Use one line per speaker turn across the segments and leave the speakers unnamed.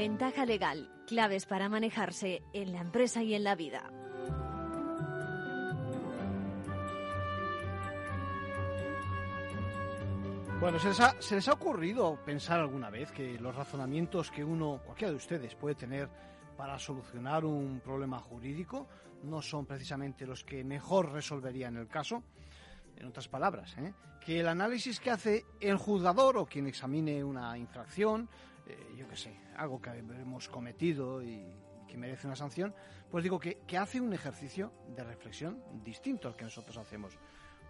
Ventaja legal, claves para manejarse en la empresa y en la vida.
Bueno, ¿se les, ha, ¿se les ha ocurrido pensar alguna vez que los razonamientos que uno, cualquiera de ustedes, puede tener para solucionar un problema jurídico no son precisamente los que mejor resolverían el caso? En otras palabras, ¿eh? que el análisis que hace el juzgador o quien examine una infracción, eh, yo qué sé, algo que hemos cometido y que merece una sanción, pues digo que, que hace un ejercicio de reflexión distinto al que nosotros hacemos.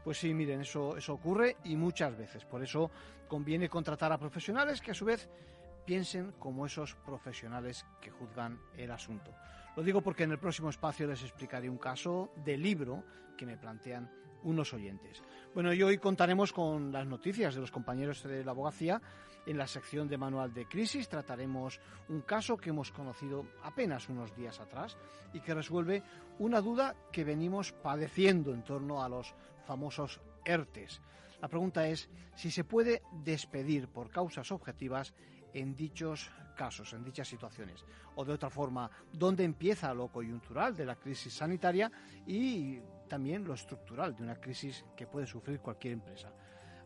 Pues sí, miren, eso, eso ocurre y muchas veces. Por eso conviene contratar a profesionales que a su vez piensen como esos profesionales que juzgan el asunto. Lo digo porque en el próximo espacio les explicaré un caso de libro que me plantean unos oyentes. Bueno, y hoy contaremos con las noticias de los compañeros de la abogacía. En la sección de manual de crisis trataremos un caso que hemos conocido apenas unos días atrás y que resuelve una duda que venimos padeciendo en torno a los famosos ERTES. La pregunta es si se puede despedir por causas objetivas en dichos casos, en dichas situaciones. O de otra forma, dónde empieza lo coyuntural de la crisis sanitaria y también lo estructural de una crisis que puede sufrir cualquier empresa.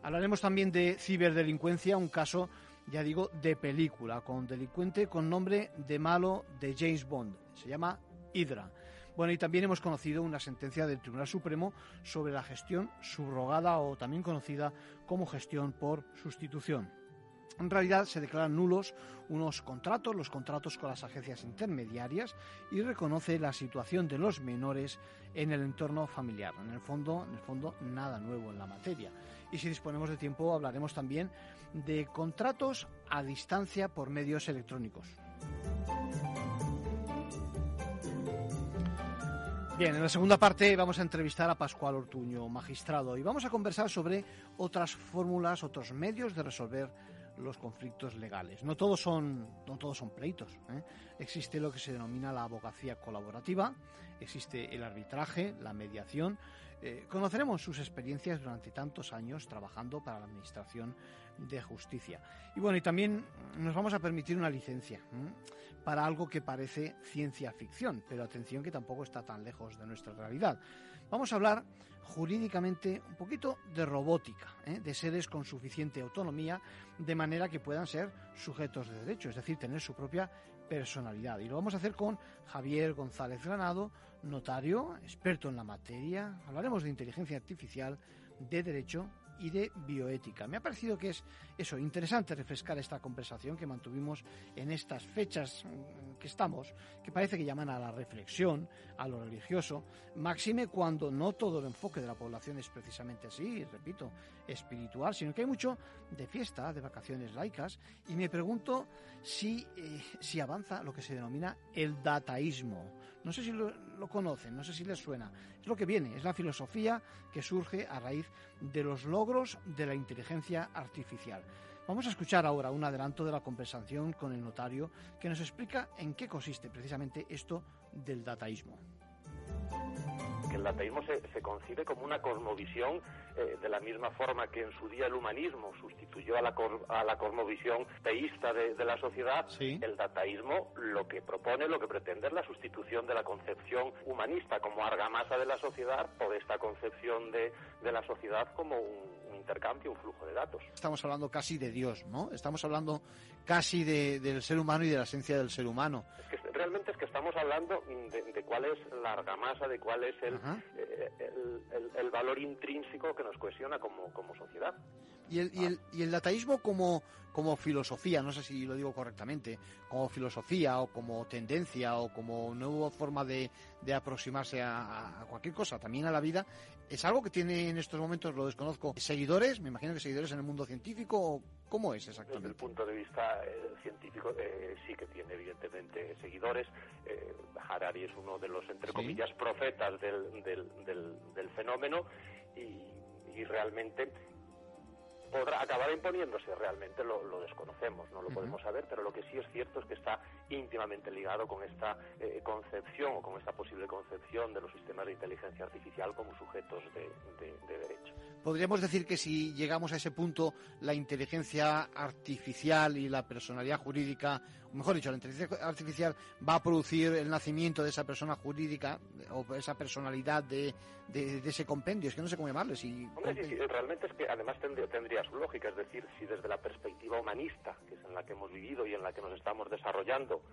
Hablaremos también de ciberdelincuencia, un caso, ya digo, de película, con delincuente con nombre de malo de James Bond. Se llama Hydra. Bueno, y también hemos conocido una sentencia del Tribunal Supremo sobre la gestión subrogada o también conocida como gestión por sustitución. En realidad se declaran nulos unos contratos, los contratos con las agencias intermediarias, y reconoce la situación de los menores en el entorno familiar. En el fondo, en el fondo, nada nuevo en la materia. Y si disponemos de tiempo, hablaremos también de contratos a distancia por medios electrónicos. Bien, en la segunda parte vamos a entrevistar a Pascual Ortuño, magistrado, y vamos a conversar sobre otras fórmulas, otros medios de resolver los conflictos legales. No todos son, no todos son pleitos. ¿eh? Existe lo que se denomina la abogacía colaborativa, existe el arbitraje, la mediación. Eh, conoceremos sus experiencias durante tantos años trabajando para la Administración de Justicia. Y bueno, y también nos vamos a permitir una licencia para algo que parece ciencia ficción, pero atención que tampoco está tan lejos de nuestra realidad. Vamos a hablar jurídicamente un poquito de robótica, de seres con suficiente autonomía, de manera que puedan ser sujetos de derecho, es decir, tener su propia personalidad. Y lo vamos a hacer con Javier González Granado, notario, experto en la materia. Hablaremos de inteligencia artificial, de derecho y de bioética. Me ha parecido que es eso, interesante refrescar esta conversación que mantuvimos en estas fechas mm, que estamos, que parece que llaman a la reflexión, a lo religioso, máxime cuando no todo el enfoque de la población es precisamente así, repito, espiritual, sino que hay mucho de fiesta, de vacaciones laicas, y me pregunto si, eh, si avanza lo que se denomina el dataísmo. No sé si lo, conocen, no sé si les suena. Es lo que viene, es la filosofía que surge a raíz de los logros de la inteligencia artificial. Vamos a escuchar ahora un adelanto de la conversación con el notario que nos explica en qué consiste precisamente esto del dataísmo
que el dataísmo se, se, concibe como una cosmovisión eh, de la misma forma que en su día el humanismo sustituyó a la, a la cosmovisión teísta de, de la sociedad,
Sí.
el dataísmo lo que propone, lo que pretende es la sustitución de la concepción humanista como argamasa de la sociedad por esta concepción de, de la sociedad como un intercambio, un flujo de datos.
Estamos hablando casi de Dios, ¿no? Estamos hablando casi de, del ser humano y de la esencia del ser humano.
Es que realmente es que estamos hablando de, de cuál es la argamasa, de cuál es el, eh, el, el, el valor intrínseco que nos cohesiona como, como sociedad.
Y el, y el, y el dataísmo como, como filosofía, no sé si lo digo correctamente, como filosofía o como tendencia o como nueva forma de, de aproximarse a, a cualquier cosa, también a la vida, es algo que tiene en estos momentos, lo desconozco, seguidores, me imagino que seguidores en el mundo científico, o ¿cómo es
Desde el
exactamente?
punto de vista eh, científico, eh, sí que tiene evidentemente seguidores. Eh, Harari es uno de los, entre
Sí.
comillas, profetas del, del, del, del fenómeno y, y realmente podrá acabar imponiéndose realmente lo, lo desconocemos, no lo podemos saber, pero lo que sí es cierto es que está íntimamente ligado con esta eh, concepción o con esta posible concepción de los sistemas de inteligencia artificial como sujetos de, derecho.
Podríamos decir que si llegamos a ese punto, la inteligencia artificial y la personalidad jurídica, o mejor dicho, la inteligencia artificial va a producir el nacimiento de esa persona jurídica o esa personalidad de, ese compendio. Es que no sé cómo llamarle. Si
realmente es que además tendría, tendría su lógica. Es decir, si desde la perspectiva humanista, que es en la que hemos vivido y en la que nos estamos desarrollando,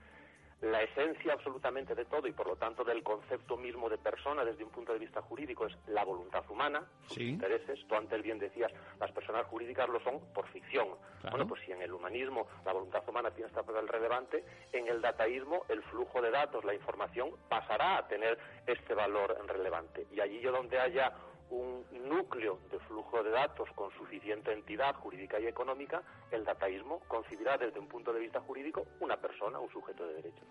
la esencia absolutamente de todo y por lo tanto del concepto mismo de persona desde un punto de vista jurídico es la voluntad humana, sus intereses. Tú antes bien decías, las personas jurídicas lo son por ficción. Bueno, pues si en el humanismo la voluntad humana tiene este papel relevante, en el dataísmo el flujo de datos, la información pasará a tener este valor relevante. Y allí yo donde haya un núcleo de flujo de datos con suficiente entidad jurídica y económica, el dataísmo concibirá desde un punto de vista jurídico una persona, un sujeto de derecho.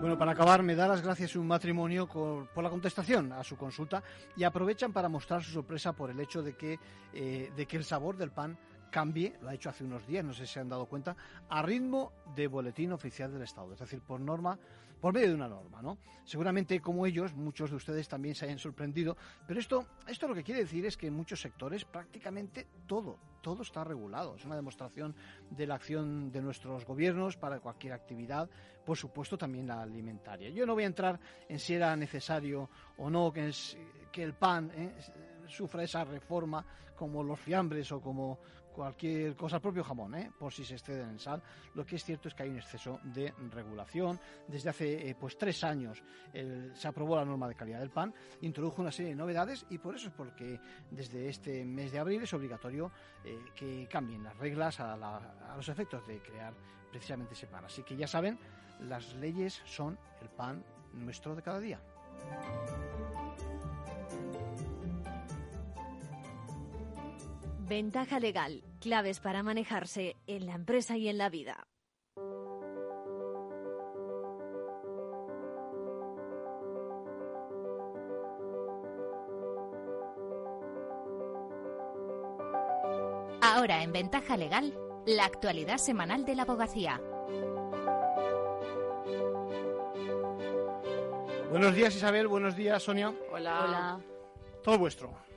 Bueno, para acabar, me da las gracias un matrimonio por la contestación a su consulta y aprovechan para mostrar su sorpresa por el hecho de que, eh, de que el sabor del pan cambie, lo ha hecho hace unos días, no sé si se han dado cuenta, a ritmo de boletín oficial del Estado, es decir, por norma por medio de una norma, ¿no? Seguramente como ellos, muchos de ustedes también se hayan sorprendido, pero esto, esto lo que quiere decir es que en muchos sectores prácticamente todo, todo está regulado. Es una demostración de la acción de nuestros gobiernos para cualquier actividad, por supuesto también la alimentaria. Yo no voy a entrar en si era necesario o no que, el pan ¿eh? sufra esa reforma como los fiambres o como, cualquier cosa, el propio jamón, ¿eh? por si se exceden en sal. Lo que es cierto es que hay un exceso de regulación. Desde hace eh, pues tres años se aprobó la norma de calidad del pan, introdujo una serie de novedades y por eso es porque desde este mes de abril es obligatorio eh, que cambien las reglas a, a los efectos de crear precisamente ese pan. Así que ya saben, las leyes son el pan nuestro de cada día.
Ventaja legal. Claves para manejarse en la empresa y en la vida.
Ahora en Ventaja Legal, la actualidad semanal de la abogacía.
Buenos días Isabel, buenos días Sonia.
Hola. Hola.
Todo vuestro.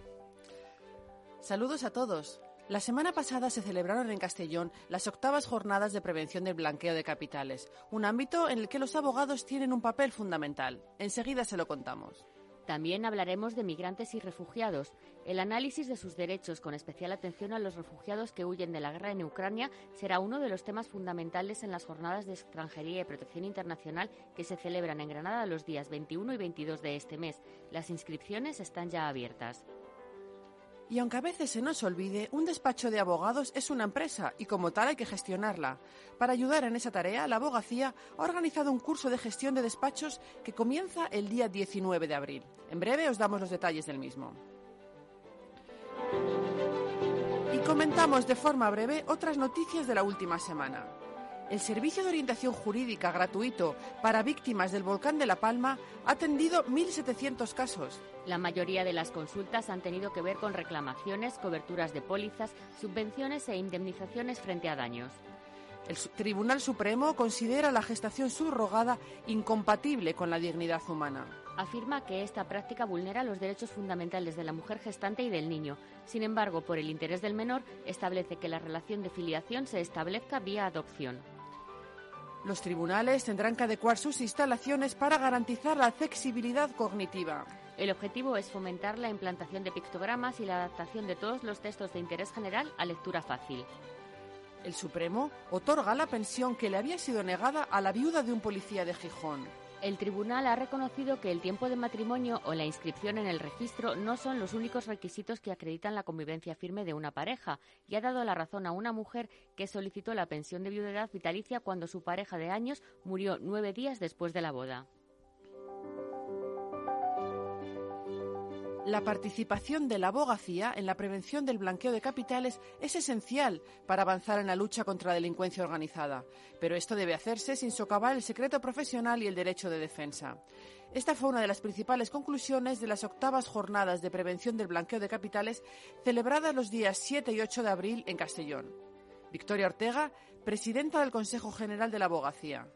Saludos a todos. La semana pasada se celebraron en Castellón las octavas jornadas de prevención del blanqueo de capitales, un ámbito en el que los abogados tienen un papel fundamental. Enseguida se lo contamos.
También hablaremos de migrantes y refugiados, el análisis de sus derechos, con especial atención a los refugiados que huyen de la guerra en Ucrania, será uno de los temas fundamentales en las jornadas de extranjería y protección internacional que se celebran en Granada los días 21 y 22 de este mes. Las inscripciones están ya abiertas.
Y aunque a veces se nos olvide, un despacho de abogados es una empresa y como tal hay que gestionarla. Para ayudar en esa tarea, la abogacía ha organizado un curso de gestión de despachos que comienza el día 19 de abril. En breve os damos los detalles del mismo. Y comentamos de forma breve otras noticias de la última semana. El Servicio de Orientación Jurídica gratuito para víctimas del volcán de La Palma ha atendido 1.700 casos.
La mayoría de las consultas han tenido que ver con reclamaciones, coberturas de pólizas, subvenciones e indemnizaciones frente a daños.
El Tribunal Supremo considera la gestación subrogada incompatible con la dignidad humana.
Afirma que esta práctica vulnera los derechos fundamentales de la mujer gestante y del niño. Sin embargo, por el interés del menor, establece que la relación de filiación se establezca vía adopción.
Los tribunales tendrán que adecuar sus instalaciones para garantizar la accesibilidad cognitiva.
El objetivo es fomentar la implantación de pictogramas y la adaptación de todos los textos de interés general a lectura fácil.
El Supremo otorga la pensión que le había sido negada a la viuda de un policía de Gijón.
El tribunal ha reconocido que el tiempo de matrimonio o la inscripción en el registro no son los únicos requisitos que acreditan la convivencia firme de una pareja y ha dado la razón a una mujer que solicitó la pensión de viudedad vitalicia cuando su pareja de años murió nueve días después de la boda.
La participación de la abogacía en la prevención del blanqueo de capitales es esencial para avanzar en la lucha contra la delincuencia organizada, pero esto debe hacerse sin socavar el secreto profesional y el derecho de defensa. Esta fue una de las principales conclusiones de las octavas jornadas de prevención del blanqueo de capitales celebradas los días 7 y 8 de abril en Castellón. Victoria Ortega, presidenta del Consejo General de la Abogacía.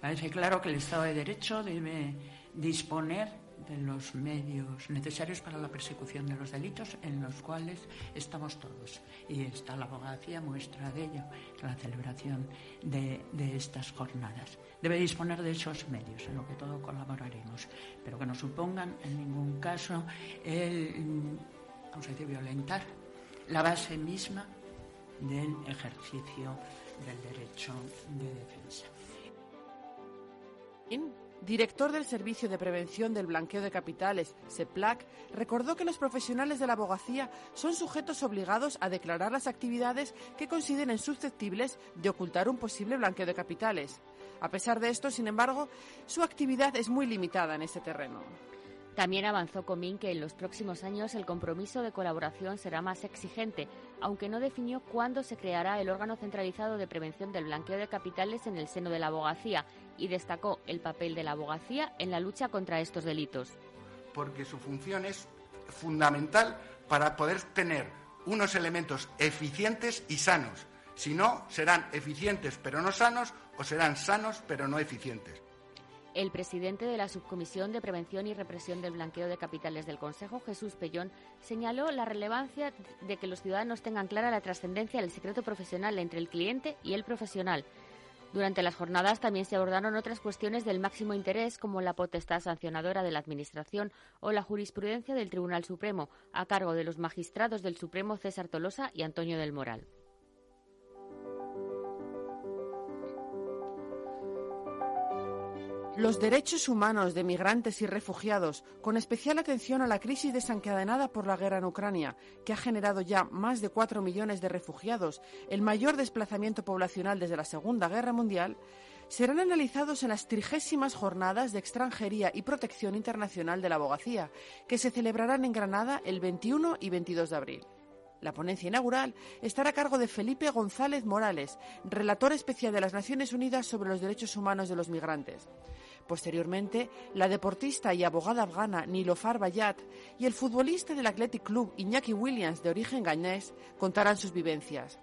Parece claro que el Estado de Derecho debe disponer de los medios necesarios para la persecución de los delitos en los cuales estamos todos. Y está la abogacía muestra de ello, la celebración de, estas jornadas. Debe disponer de esos medios, en lo que todos colaboraremos, pero que no supongan en ningún caso el, vamos a decir, violentar la base misma del ejercicio del derecho de defensa
director del Servicio de Prevención del Blanqueo de Capitales, SEPLAC, recordó que los profesionales de la abogacía son sujetos obligados a declarar las actividades que consideren susceptibles de ocultar un posible blanqueo de capitales. A pesar de esto, sin embargo, su actividad es muy limitada en este terreno.
También avanzó Comín que en los próximos años el compromiso de colaboración será más exigente, aunque no definió cuándo se creará el órgano centralizado de prevención del blanqueo de capitales en el seno de la abogacía y destacó el papel de la abogacía en la lucha contra estos delitos.
Porque su función es fundamental para poder tener unos elementos eficientes y sanos. Si no, serán eficientes pero no sanos o serán sanos pero no eficientes.
El presidente de la Subcomisión de Prevención y Represión del Blanqueo de Capitales del Consejo, Jesús Pellón, señaló la relevancia de que los ciudadanos tengan clara la trascendencia del secreto profesional entre el cliente y el profesional durante las jornadas también se abordaron otras cuestiones del máximo interés, como la potestad sancionadora de la Administración o la jurisprudencia del Tribunal Supremo, a cargo de los magistrados del Supremo César Tolosa y Antonio del Moral.
Los derechos humanos de migrantes y refugiados, con especial atención a la crisis desencadenada por la guerra en Ucrania, que ha generado ya más de cuatro millones de refugiados, el mayor desplazamiento poblacional desde la Segunda Guerra Mundial, serán analizados en las trigésimas jornadas de extranjería y protección internacional de la abogacía, que se celebrarán en Granada el 21 y 22 de abril. La ponencia inaugural estará a cargo de Felipe González Morales, relator especial de las Naciones Unidas sobre los Derechos Humanos de los Migrantes. Posteriormente, la deportista y abogada afgana Nilofar Bayat y el futbolista del Athletic Club Iñaki Williams, de origen gañés, contarán sus vivencias.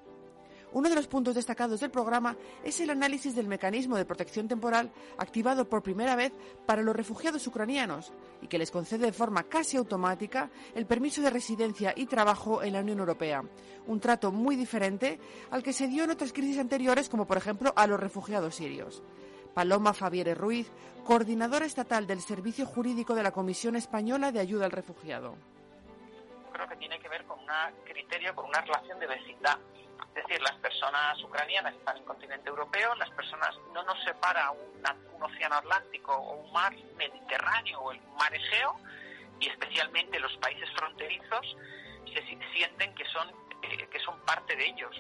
Uno de los puntos destacados del programa es el análisis del mecanismo de protección temporal activado por primera vez para los refugiados ucranianos y que les concede de forma casi automática el permiso de residencia y trabajo en la Unión Europea, un trato muy diferente al que se dio en otras crisis anteriores como por ejemplo a los refugiados sirios. Paloma Fabiere Ruiz, coordinadora estatal del Servicio Jurídico de la Comisión Española de Ayuda al Refugiado.
Creo que tiene que ver con un criterio, con una relación de vecindad. Es decir, las personas ucranianas están en el continente europeo, las personas no nos separa un, océano Atlántico o un mar Mediterráneo o el mar Egeo, y especialmente los países fronterizos se sienten que son, eh, que son parte de ellos.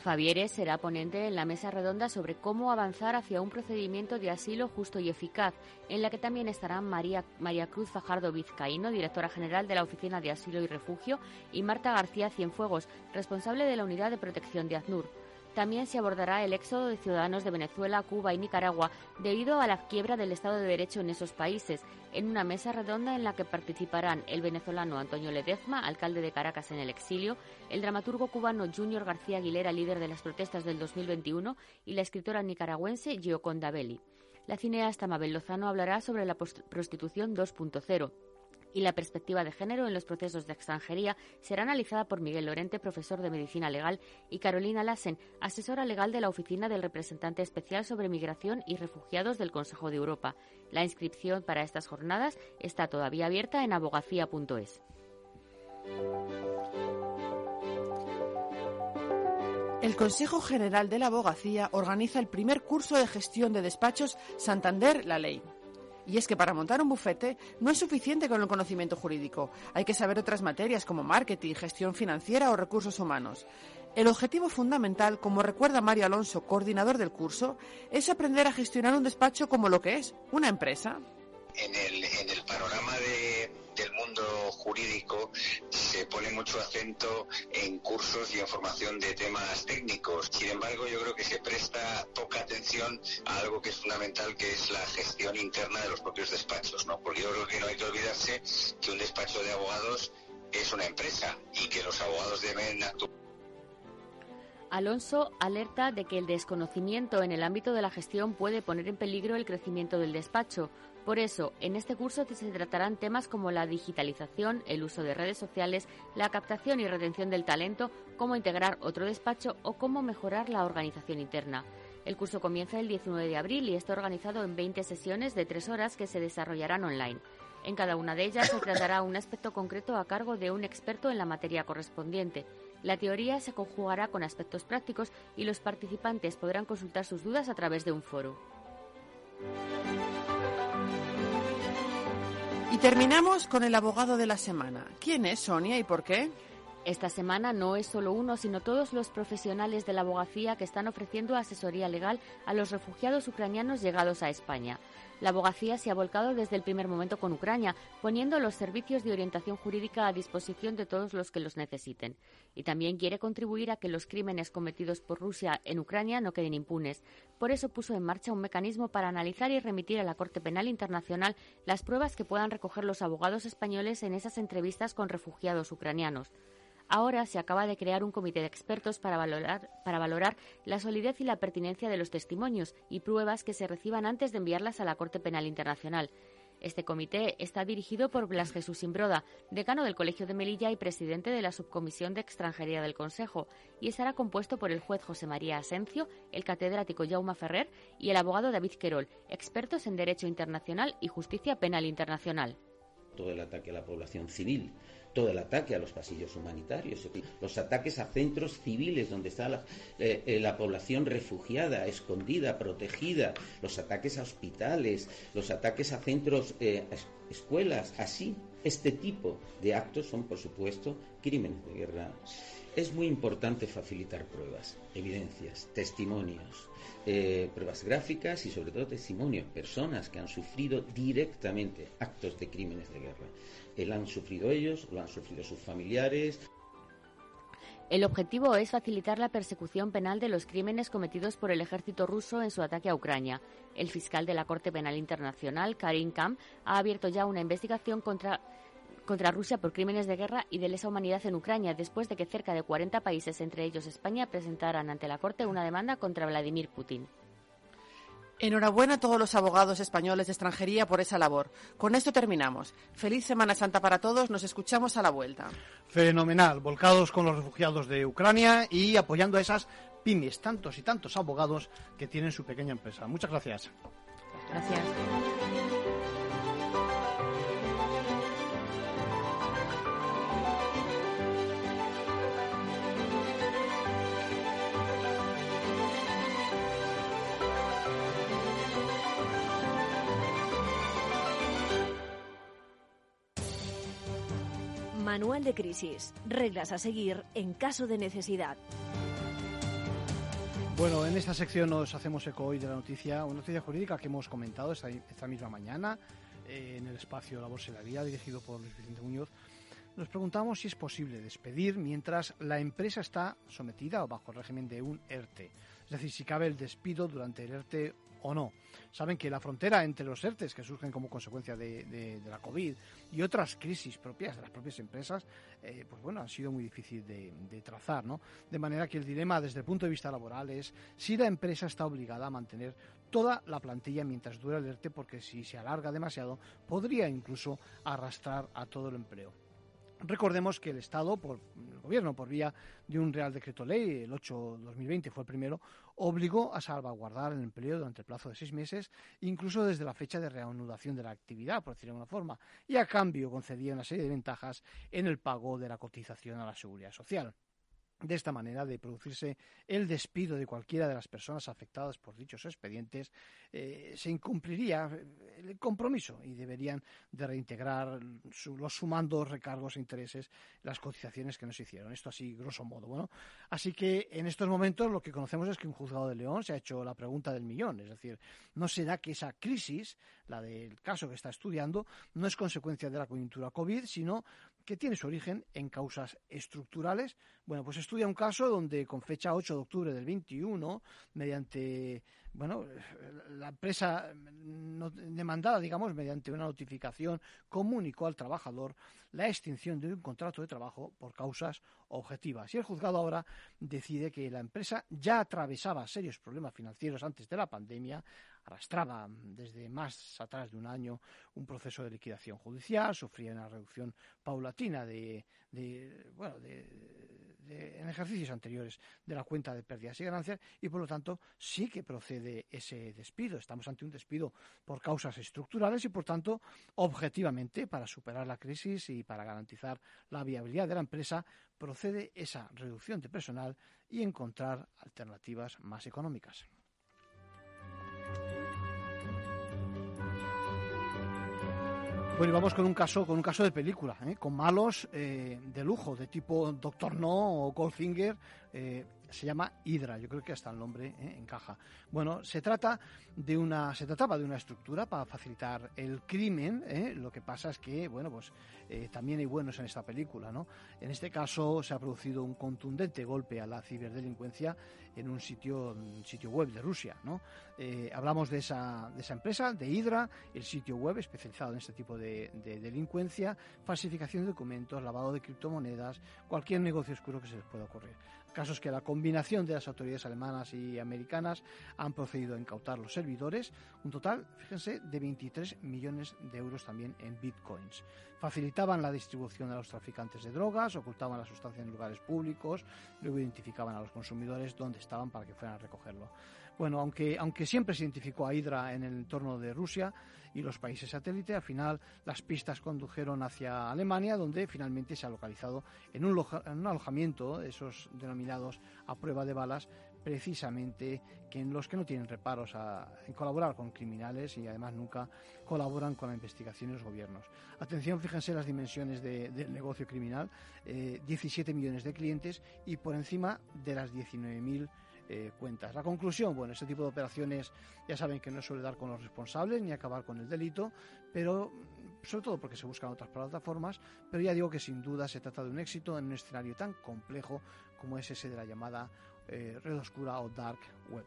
Favieres será ponente en la mesa redonda sobre cómo avanzar hacia un procedimiento de asilo justo y eficaz, en la que también estarán María, María Cruz Fajardo Vizcaíno, directora general de la Oficina de Asilo y Refugio, y Marta García Cienfuegos, responsable de la Unidad de Protección de AZNUR. También se abordará el éxodo de ciudadanos de Venezuela, Cuba y Nicaragua debido a la quiebra del Estado de Derecho en esos países, en una mesa redonda en la que participarán el venezolano Antonio Ledezma, alcalde de Caracas en el exilio, el dramaturgo cubano Junior García Aguilera, líder de las protestas del 2021, y la escritora nicaragüense Gioconda Belli. La cineasta Mabel Lozano hablará sobre la prostitución 2.0 y la perspectiva de género en los procesos de extranjería será analizada por Miguel Lorente, profesor de Medicina Legal, y Carolina Lassen, asesora legal de la Oficina del Representante Especial sobre Migración y Refugiados del Consejo de Europa. La inscripción para estas jornadas está todavía abierta en abogacía.es.
El Consejo General de la Abogacía organiza el primer curso de gestión de despachos Santander La Ley. Y es que para montar un bufete no es suficiente con el conocimiento jurídico. Hay que saber otras materias como marketing, gestión financiera o recursos humanos. El objetivo fundamental, como recuerda Mario Alonso, coordinador del curso, es aprender a gestionar un despacho como lo que es, una empresa.
En el, panorama de, mundo jurídico se pone mucho acento en cursos y en formación de temas técnicos. Sin embargo, yo creo que se presta poca atención a algo que es fundamental, que es la gestión interna de los propios despachos, ¿no? Porque yo creo que no hay que olvidarse que un despacho de abogados es una empresa y que los abogados deben actuar
Alonso alerta de que el desconocimiento en el ámbito de la gestión puede poner en peligro el crecimiento del despacho. Por eso, en este curso se tratarán temas como la digitalización, el uso de redes sociales, la captación y retención del talento, cómo integrar otro despacho o cómo mejorar la organización interna. El curso comienza el 19 de abril y está organizado en 20 sesiones de tres horas que se desarrollarán online. En cada una de ellas se tratará un aspecto concreto a cargo de un experto en la materia correspondiente. La teoría se conjugará con aspectos prácticos y los participantes podrán consultar sus dudas a través de un foro.
Y terminamos con el abogado de la semana. ¿Quién es Sonia y por qué?
Esta semana no es solo uno, sino todos los profesionales de la abogacía que están ofreciendo asesoría legal a los refugiados ucranianos llegados a España. La abogacía se ha volcado desde el primer momento con Ucrania, poniendo los servicios de orientación jurídica a disposición de todos los que los necesiten. Y también quiere contribuir a que los crímenes cometidos por Rusia en Ucrania no queden impunes. Por eso puso en marcha un mecanismo para analizar y remitir a la Corte Penal Internacional las pruebas que puedan recoger los abogados españoles en esas entrevistas con refugiados ucranianos. Ahora se acaba de crear un comité de expertos para valorar, la solidez y la pertinencia de los testimonios y pruebas que se reciban antes de enviarlas a la Corte Penal Internacional. Este comité está dirigido por Blas Jesús Imbroda, decano del Colegio de Melilla y presidente de la Subcomisión de Extranjería del Consejo, y estará compuesto por el juez José María Asencio, el catedrático Jaume Ferrer y el abogado David Querol, expertos en Derecho Internacional y Justicia Penal Internacional.
Todo el ataque a la población civil todo el ataque a los pasillos humanitarios, los ataques a centros civiles donde está la, eh, eh, la, población refugiada, escondida, protegida, los ataques a hospitales, los ataques a centros, eh, escuelas, así. Este tipo de actos son, por supuesto, crímenes de guerra. Es muy importante facilitar pruebas, evidencias, testimonios, pruebas gráficas y sobre todo testimonios, personas que han sufrido directamente actos de crímenes de guerra. Lo han sufrido ellos, lo han sufrido sus familiares.
El objetivo es facilitar la persecución penal de los crímenes cometidos por el ejército ruso en su ataque a Ucrania. El fiscal de la Corte Penal Internacional, Karim Kam, ha abierto ya una investigación contra, contra Rusia por crímenes de guerra y de lesa humanidad en Ucrania, después de que cerca de 40 países, entre ellos España, presentaran ante la Corte una demanda contra Vladimir Putin.
Enhorabuena a todos los abogados españoles de extranjería por esa labor. Con esto terminamos. Feliz Semana Santa para todos. Nos escuchamos a la vuelta.
Fenomenal. Volcados con los refugiados de Ucrania y apoyando a esas pymes, tantos y tantos abogados que tienen su pequeña empresa. Muchas gracias.
Gracias.
Manual de crisis. Reglas a seguir en caso de necesidad.
Bueno, en esta sección nos hacemos eco hoy de la noticia, una noticia jurídica que hemos comentado esta, esta misma mañana eh, en el espacio La Bolsa de la Vida, dirigido por Luis Vicente Muñoz. Nos preguntamos si es posible despedir mientras la empresa está sometida o bajo el régimen de un ERTE. Es decir, si cabe el despido durante el ERTE o no. Saben que la frontera entre los ERTES que surgen como consecuencia de, la COVID y otras crisis propias de las propias empresas, eh, pues bueno, han sido muy difícil de, de, trazar, ¿no? De manera que el dilema desde el punto de vista laboral es si la empresa está obligada a mantener toda la plantilla mientras dura el ERTE, porque si se alarga demasiado, podría incluso arrastrar a todo el empleo. Recordemos que el Estado, por el Gobierno, por vía de un Real Decreto Ley, el 8-2020 fue el primero, obligó a salvaguardar el empleo durante el plazo de seis meses, incluso desde la fecha de reanudación de la actividad, por decirlo de alguna forma, y a cambio concedía una serie de ventajas en el pago de la cotización a la seguridad social. De esta manera, de producirse el despido de cualquiera de las personas afectadas por dichos expedientes, eh, se incumpliría el compromiso y deberían de reintegrar los sumandos, recargos e intereses, las cotizaciones que nos hicieron. Esto así, grosso modo. Bueno, así que en estos momentos lo que conocemos es que un juzgado de León se ha hecho la pregunta del millón. Es decir, ¿no será que esa crisis, la del caso que está estudiando, no es consecuencia de la coyuntura COVID, sino que tiene su origen en causas estructurales? Bueno, pues estudia un caso donde con fecha 8 de octubre del 21, mediante bueno, la empresa demandada, digamos, mediante una notificación, comunicó al trabajador la extinción de un contrato de trabajo por causas objetivas. Y el juzgado ahora decide que la empresa ya atravesaba serios problemas financieros antes de la pandemia, arrastraba desde más atrás de un año un proceso de liquidación judicial, sufría una reducción paulatina de, bueno, en ejercicios anteriores de la cuenta de pérdidas y ganancias y por lo tanto sí que procede ese despido. Estamos ante un despido por causas estructurales y por tanto objetivamente para superar la crisis y para garantizar la viabilidad de la empresa procede esa reducción de personal y encontrar alternativas más económicas. Bueno, y vamos con un caso, con un caso de película, ¿eh? con malos eh, de lujo, de tipo Doctor No o Goldfinger, eh, se llama Hydra, yo creo que hasta el nombre ¿eh? encaja. Bueno, se trata de una, se trataba de una estructura para facilitar el crimen. ¿eh? Lo que pasa es que, bueno, pues eh, también hay buenos en esta película, ¿no? En este caso se ha producido un contundente golpe a la ciberdelincuencia en un sitio, sitio web de Rusia, ¿no? hablamos de esa, de esa empresa, de Hydra, el sitio web especializado en este tipo de, de delincuencia, falsificación de documentos, lavado de criptomonedas, cualquier negocio oscuro que se les pueda ocurrir. Casos que la combinación de las autoridades alemanas y americanas han procedido a incautar los servidores, un total, fíjense, de 23 millones de euros también en bitcoins. Facilitaban la distribución a los traficantes de drogas, ocultaban la sustancia en lugares públicos, luego identificaban a los consumidores dónde estaban para que fueran a recogerlo. Bueno, aunque, siempre se identificó a Hydra en el entorno de Rusia y los países satélite, al final las pistas condujeron hacia Alemania, donde finalmente se ha localizado en un, en un alojamiento, esos denominados a prueba de balas, precisamente que en los que no tienen reparos en colaborar con criminales y además nunca colaboran con la investigación y los gobiernos. Atención, fíjense las dimensiones del negocio criminal, 17 eh, millones de clientes y por encima de las 19.000 eh, cuentas. La conclusión, bueno, este tipo de operaciones ya saben que no suele dar con los responsables ni acabar con el delito, pero sobre todo porque se buscan otras plataformas, pero ya digo que sin duda se trata de un éxito en un escenario tan complejo como es ese de la llamada eh, red oscura o dark web.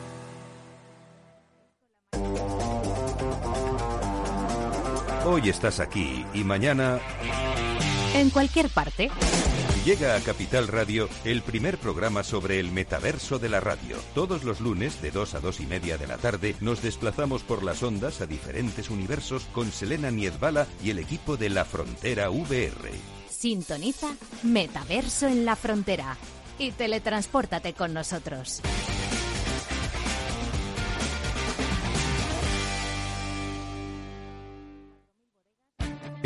Hoy estás aquí y mañana...
En cualquier parte.
Llega a Capital Radio el primer programa sobre el metaverso de la radio. Todos los lunes de 2 a 2 y media de la tarde nos desplazamos por las ondas a diferentes universos con Selena Niezbala y el equipo de La Frontera VR.
Sintoniza Metaverso en la Frontera y teletranspórtate con nosotros.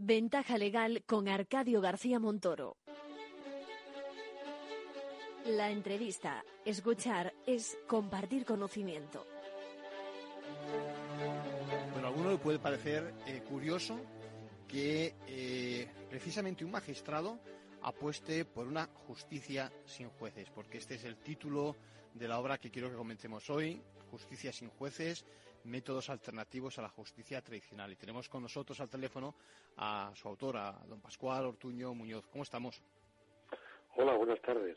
Ventaja legal con Arcadio García Montoro. La entrevista, escuchar, es compartir conocimiento.
Bueno, a alguno le puede parecer eh, curioso que eh, precisamente un magistrado apueste por una justicia sin jueces, porque este es el título de la obra que quiero que comentemos hoy, Justicia sin jueces, métodos alternativos a la justicia tradicional. Y tenemos con nosotros al teléfono a su autor, a don Pascual Ortuño Muñoz. ¿Cómo estamos?
Hola, buenas tardes.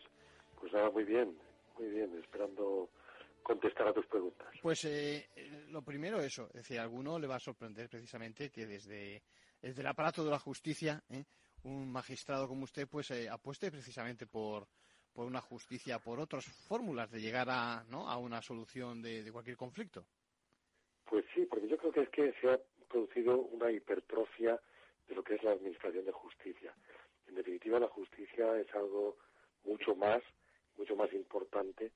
Pues nada, muy bien, muy bien, esperando contestar a tus preguntas.
Pues eh, lo primero eso, es decir, a alguno le va a sorprender precisamente que desde, desde el aparato de la justicia, ¿eh? un magistrado como usted, pues eh, apueste precisamente por, por una justicia, por otras fórmulas de llegar a, ¿no? a una solución de, de cualquier conflicto.
Pues sí, porque yo creo que es que se ha producido una hipertrofia de lo que es la administración de justicia. En definitiva, la justicia es algo mucho más, mucho más importante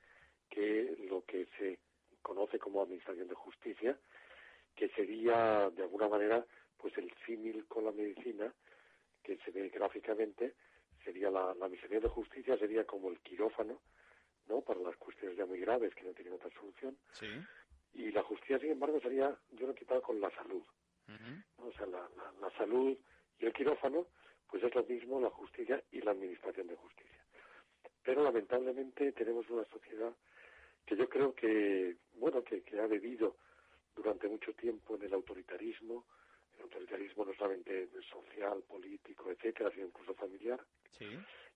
que lo que se conoce como administración de justicia, que sería de alguna manera pues el símil con la medicina que se ve gráficamente sería la, la administración de justicia sería como el quirófano no para las cuestiones ya muy graves que no tienen otra solución
Sí.
Y la justicia sin embargo sería yo lo he quitado con la salud. O sea la, la, la salud y el quirófano pues es lo mismo la justicia y la administración de justicia. Pero lamentablemente tenemos una sociedad que yo creo que bueno que, que ha bebido durante mucho tiempo en el autoritarismo. El autoritarismo no solamente social político etcétera sino incluso familiar.
Sí.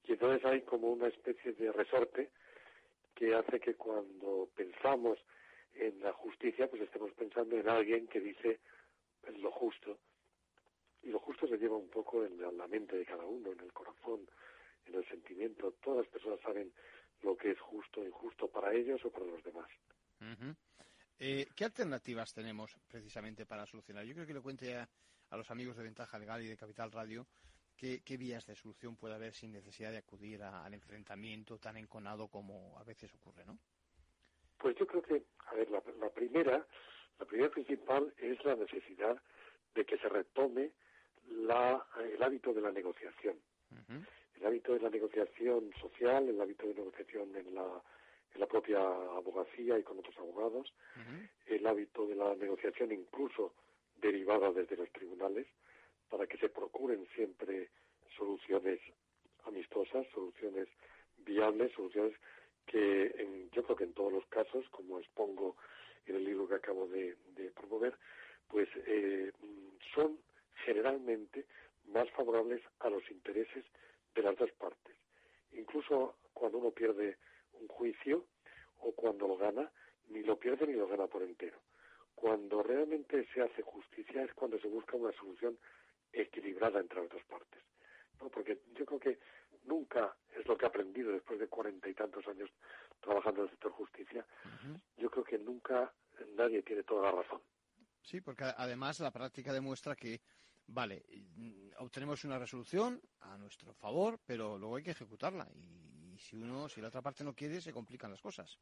y entonces hay como una especie de resorte que hace que cuando pensamos en la justicia, pues estemos pensando en alguien que dice lo justo. Y lo justo se lleva un poco en la, mente de cada uno, en el corazón, en el sentimiento. Todas las personas saben lo que es justo o injusto para ellos o para los demás.
Ujú. Eh, ¿Qué alternativas tenemos precisamente para solucionar? Yo creo que le cuente a, a los amigos de Ventaja Legal y de Capital Radio qué, qué vías de solución puede haber sin necesidad de acudir al enfrentamiento tan enconado como a veces ocurre, ¿no?
Pues yo creo que, a ver, la, la primera, la primera principal es la necesidad de que se retome la, el hábito de la negociación. el hábito de la negociación social, el hábito de negociación en la, en la propia abogacía y con otros abogados, el hábito de la negociación incluso derivada desde los tribunales, para que se procuren siempre soluciones amistosas, soluciones viables, soluciones que en- yo creo que en todos los casos, como expongo en el libro que acabo de, promover, pues eh, son generalmente más favorables a los intereses de las dos partes. Incluso cuando uno pierde un juicio o cuando lo gana, ni lo pierde ni lo gana por entero. Cuando realmente se hace justicia es cuando se busca una solución equilibrada entre las dos partes. ¿no? Porque yo creo que nunca es lo que he aprendido después de cuarenta y tantos años trabajando en el sector justicia. Yo creo que nunca nadie tiene toda la razón.
Sí, porque además la práctica demuestra que, vale, mm, obtenemos una resolución a nuestro favor, pero luego hay que ejecutarla. Y, si uno, si la otra parte no quiere, se complican las cosas.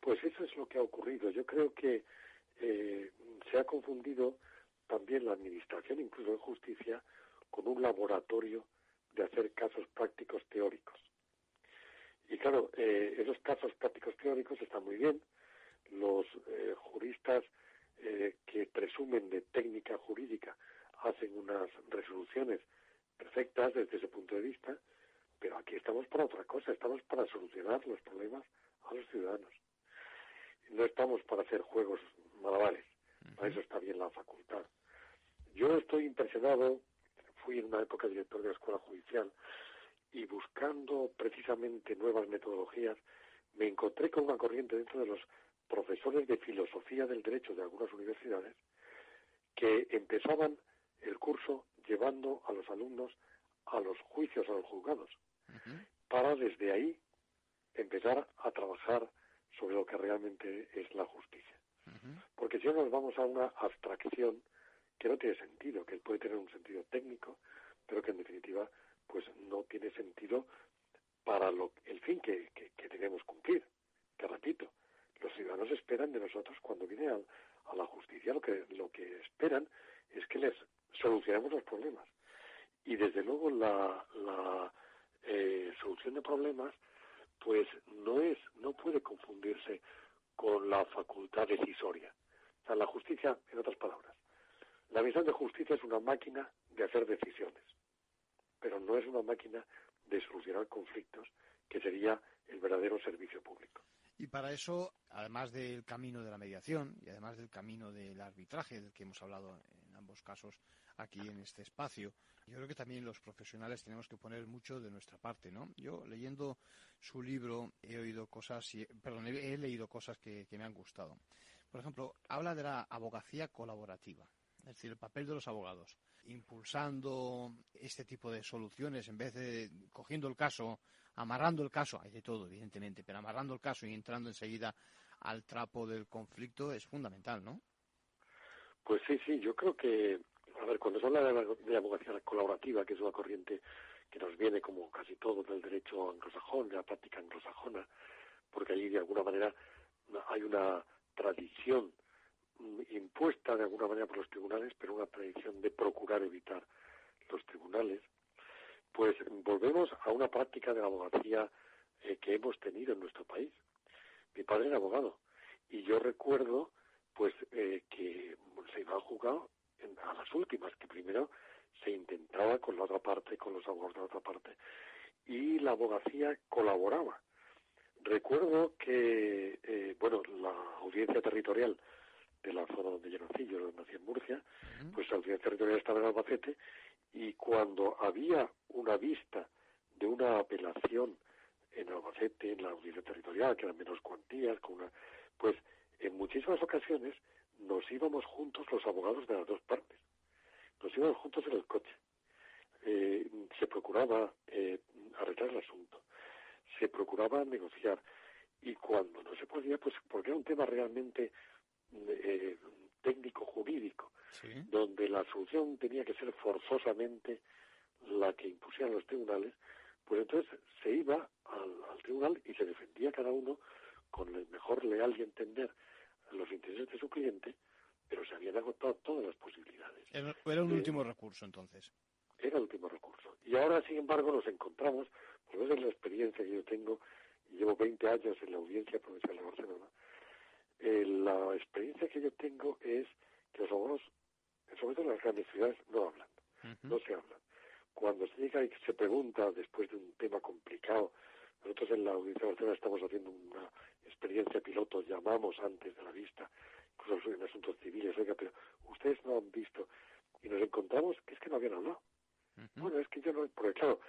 Pues eso es lo que ha ocurrido. Yo creo que eh, se ha confundido también la administración, incluso de justicia, con un laboratorio de hacer casos prácticos teóricos. Y claro, eh, esos casos prácticos teóricos están muy bien. Los eh, juristas eh, que presumen de técnica jurídica hacen unas resoluciones perfectas desde ese punto de vista, pero aquí estamos para otra cosa, estamos para solucionar los problemas a los ciudadanos. No estamos para hacer juegos malabares, para eso está bien la facultad. Yo estoy impresionado, fui en una época director de la Escuela Judicial y buscando precisamente nuevas metodologías, me encontré con una corriente dentro de los profesores de filosofía del derecho de algunas universidades que empezaban curso llevando a los alumnos a los juicios, a los juzgados, para desde ahí empezar a trabajar sobre lo que realmente es la justicia. Porque si no nos vamos a una abstracción que no tiene sentido, que puede tener un sentido técnico, pero que en definitiva pues no tiene sentido para lo, el fin que, que, que debemos cumplir. Que repito, los ciudadanos esperan de nosotros cuando viene a, la justicia lo que, lo que esperan es que les solucionemos los problemas. Y desde luego la, la eh, solución de problemas pues no es, no puede confundirse con la facultad decisoria. O sea, la justicia, en otras palabras, la misión de justicia es una máquina de hacer decisiones, pero no es una máquina de solucionar conflictos, que sería el verdadero servicio público.
Y para eso, además del camino de la mediación y además del camino del arbitraje, del que hemos hablado en ambos casos aquí en este espacio, yo creo que también los profesionales tenemos que poner mucho de nuestra parte, ¿no? Yo leyendo su libro he oído cosas, perdón, he, leído cosas que me han gustado. Por ejemplo, habla de la abogacía colaborativa, es decir, el papel de los abogados, impulsando este tipo de soluciones en vez de cogiendo el caso amarrando el caso, hay de todo, evidentemente, pero amarrando el caso y entrando enseguida al trapo del conflicto es fundamental, ¿no?
Pues sí, sí, yo creo que, a ver, cuando se habla de, abogacía colaborativa, que es una corriente que nos viene como casi todo del derecho anglosajón, de la práctica anglosajona, porque allí de alguna manera hay una tradición impuesta de alguna manera por los tribunales, pero una tradición de procurar evitar los tribunales pues volvemos a una práctica de la abogacía eh, que hemos tenido en nuestro país. Mi padre era abogado y yo recuerdo pues eh, que se iba a jugar a las últimas, que primero se intentaba con la otra parte, con los abogados de la otra parte, y la abogacía colaboraba. Recuerdo que, eh, bueno, la audiencia territorial de la zona donde yo nací, yo nací en Murcia, pues la audiencia territorial estaba en Albacete y cuando había una vista de una apelación en Albacete, en la audiencia territorial, que eran menos cuantías, con una, pues en muchísimas ocasiones nos íbamos juntos los abogados de las dos partes. Nos íbamos juntos en el coche. Eh, se procuraba eh, arreglar el asunto. Se procuraba negociar. Y cuando no se podía, pues porque era un tema realmente eh, técnico jurídico, donde la solución tenía que ser forzosamente la que impusieran los tribunales, pues entonces se iba al, tribunal y se defendía cada uno con el mejor leal y entender los intereses de su cliente, pero se habían agotado todas las posibilidades.
Era, un último recurso entonces.
Era el último recurso. Y ahora, sin embargo, nos encontramos, por esa es la experiencia que yo tengo, y llevo 20 años en la Audiencia Provincial de Barcelona, eh, la experiencia que yo tengo es que los abogados, sobre todo en las grandes ciudades, no hablan, no se hablan. Cuando se llega y se pregunta después de un tema complicado, nosotros en la Audiencia de Barcelona estamos haciendo una experiencia piloto, llamamos antes de la vista, incluso en asuntos civiles, oiga, pero ustedes no han visto, y nos encontramos que es que no habían hablado. Bueno, es que yo no, porque claro,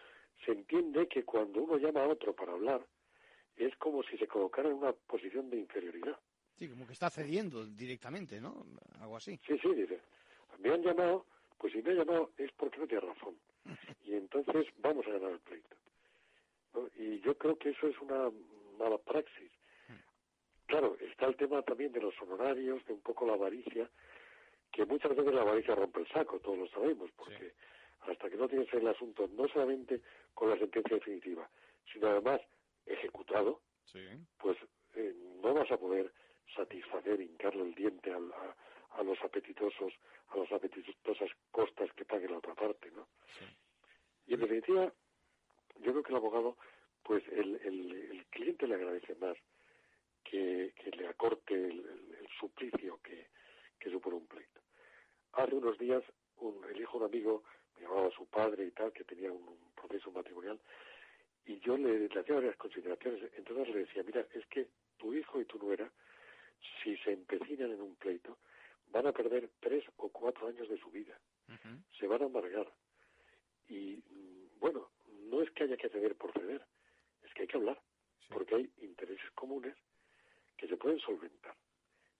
se entiende que cuando uno llama a otro para hablar, es como si se colocara en una posición de inferioridad.
Sí, como que está cediendo directamente, ¿no? Algo así.
Sí, sí, dice. Me han llamado, pues si me han llamado es porque no tiene razón. Y entonces vamos a ganar el pleito. Y yo creo que eso es una mala praxis. Claro, está el tema también de los honorarios, de un poco la avaricia, que muchas veces la avaricia rompe el saco, todos lo sabemos, porque hasta que no tienes el asunto no solamente con la sentencia definitiva, sino además ejecutado, pues eh, no vas a poder satisfacer, hincarle el diente a, los apetitosos, a las apetitosas costas que pague la otra parte, ¿no? Y en definitiva, yo creo que el abogado, pues el, el, cliente le agradece más que, que le acorte el, suplicio que, que supone un pleito. Hace unos días, un, el hijo de un amigo me llamaba a su padre y tal, que tenía un, un proceso matrimonial, y yo le, le hacía varias consideraciones. Entonces le decía, mira, es que tu hijo y tu nuera si se empecinan en un pleito, van a perder tres o cuatro años de su vida. Se van a amargar. Y mm, bueno, no es que haya que ceder por ceder, es que hay que hablar, porque hay intereses comunes que se pueden solventar.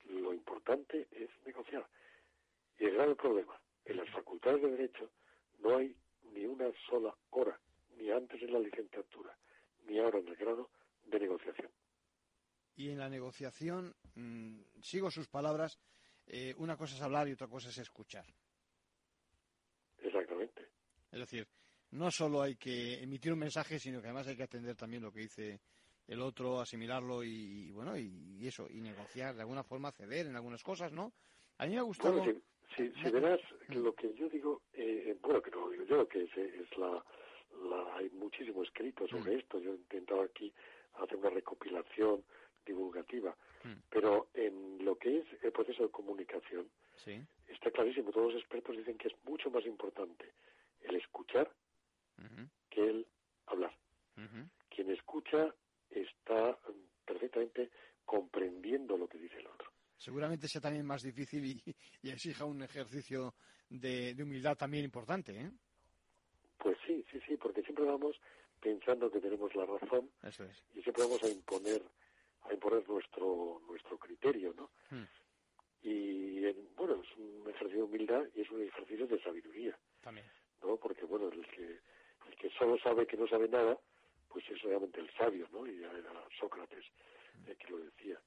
Lo importante es negociar. Y el grave problema En las facultades de Derecho no hay ni una sola hora, ni antes en la licenciatura, ni ahora en el grado, de negociación.
Y en la negociación, mm, sigo sus palabras, eh, una cosa es hablar y otra cosa es escuchar.
Exactamente.
Es decir, no solo hay que emitir un mensaje, sino que además hay que atender también lo que dice el otro, asimilarlo y, bueno, y, eso, y negociar, de alguna forma ceder en algunas cosas, ¿no? A mí me ha gustado...
si, verás lo que yo digo, eh, bueno, que no lo digo yo, que es, la, hay muchísimo escrito sobre mm. esto, yo he intentado aquí hacer una recopilación divulgativa, mm. pero en lo que es el proceso de comunicación, está clarísimo, todos los expertos dicen que es mucho más importante el escuchar que el hablar. Quien escucha está perfectamente comprendiendo lo que dice el otro.
Seguramente sea también más difícil y, exija un ejercicio de, humildad también importante, ¿eh?
Pues sí, sí, sí, porque siempre vamos pensando que tenemos la razón y siempre vamos a imponer a imponer nuestro nuestro criterio, ¿no? Hmm. Y bueno, es un ejercicio de humildad y es un ejercicio de sabiduría.
También.
¿No? Porque bueno, el que el que solo sabe que no sabe nada, pues es realmente el sabio, ¿no? Y era Sócrates el que lo decía.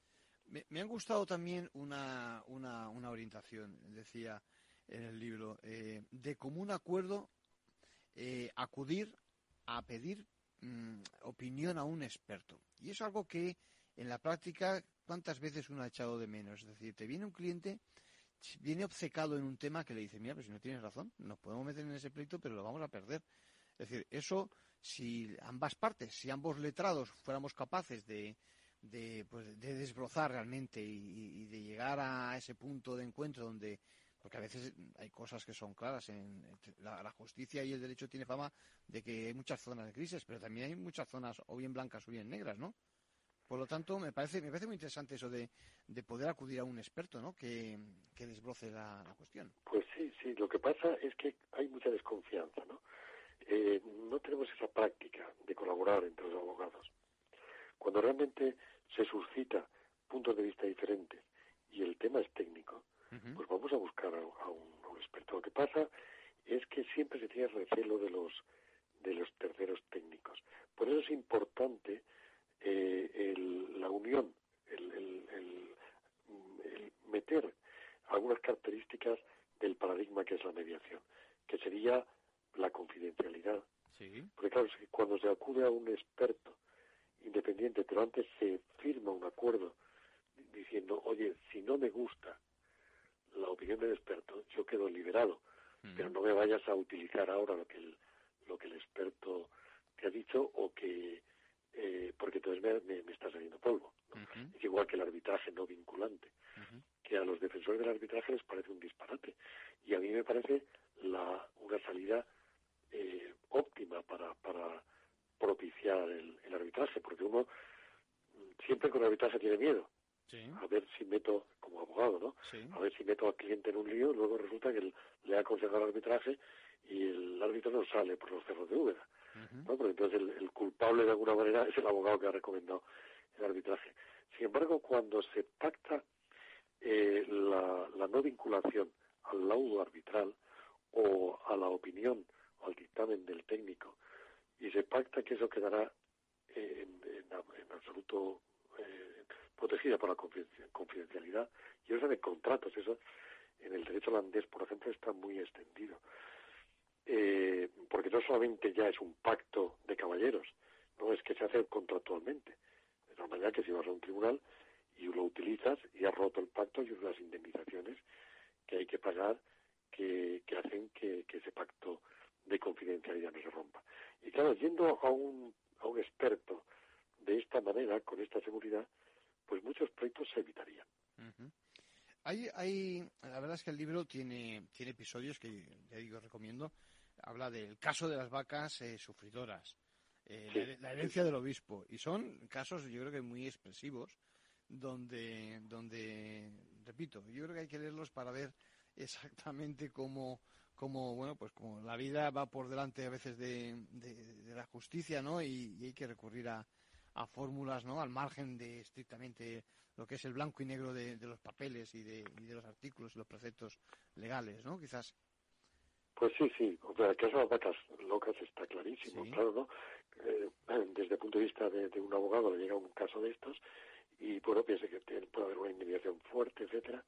Me, me ha gustado también una, una, una, orientación, decía en el libro, eh, de común acuerdo eh, acudir a pedir mm, opinión a un experto. Y es algo que en la práctica, ¿cuántas veces uno ha echado de menos? Es decir, te viene un cliente, viene obcecado en un tema que le dice, mira, pues si no tienes razón, nos podemos meter en ese pleito, pero lo vamos a perder. Es decir, eso, si ambas partes, si ambos letrados fuéramos capaces de, de, pues, de desbrozar realmente y, de llegar a ese punto de encuentro donde porque a veces hay cosas que son claras en la, justicia y el derecho tiene fama de que hay muchas zonas de crisis pero también hay muchas zonas o bien blancas o bien negras no por lo tanto me parece me parece muy interesante eso de, de poder acudir a un experto no que, desbroce la, la, cuestión
pues sí sí lo que pasa es que hay mucha desconfianza no eh, no tenemos esa práctica de colaborar entre los abogados. Cuando realmente se suscita puntos de vista diferentes y el tema es técnico, pues vamos a buscar a, un, experto. Lo que pasa es que siempre se tiene recelo de los de los terceros técnicos. Por eso es importante eh, la unión, el, el, meter algunas características del paradigma que es la mediación, que sería la confidencialidad. Porque claro, cuando se acude a un experto independiente, pero antes se firma un acuerdo diciendo, oye, si no me gusta la opinión del experto, yo quedo liberado, pero no me vayas a utilizar ahora lo que el, lo que el experto te ha dicho o que, eh, porque entonces me, me, está saliendo polvo. Es igual que el arbitraje no vinculante, que a los defensores del arbitraje les parece un disparate. Y a mí me parece la, una salida eh, óptima para, para propiciar el, arbitraje, porque uno siempre con el arbitraje tiene miedo. A ver si meto, como abogado, ¿no? A ver si meto al cliente en un lío, luego resulta que le ha aconsejado el arbitraje y el árbitro no sale por los cerros de Úbeda. Entonces el, culpable de alguna manera es el abogado que ha recomendado el arbitraje. Sin embargo, cuando se pacta eh, la, la no vinculación al laudo arbitral o a la opinión al dictamen del técnico y se pacta que eso quedará en, absoluto eh, protegida por la confidencialidad y eso de contratos, eso en el derecho holandés, por ejemplo, está muy extendido. Eh, porque no solamente ya es un pacto de caballeros, no es que se hace contractualmente. De la manera que si vas a un tribunal y lo utilizas y has roto el pacto y unas indemnizaciones que hay que pagar que, hacen que ese pacto de confidencialidad no se rompa. Y claro, yendo a un, a un experto de esta manera, con esta seguridad, pues muchos proyectos se evitarían.
hay, hay, la verdad es que el libro tiene, tiene episodios que, ya digo, recomiendo. Habla del caso de las vacas eh, sufridoras, eh, la, herencia del obispo. Y son casos, yo creo que muy expresivos, donde, donde, repito, yo creo que hay que leerlos para ver exactamente cómo, como bueno pues como la vida va por delante a veces de, la justicia no y, hay que recurrir a, fórmulas no al margen de estrictamente lo que es el blanco y negro de, los papeles y de, los artículos y los preceptos legales no quizás
Pues sí, sí. O sea, el caso de las vacas locas está clarísimo, claro, ¿no? Eh, desde el punto de vista de, un abogado le llega un caso de estos y, bueno, piensa que puede haber una indemnización fuerte, etcétera.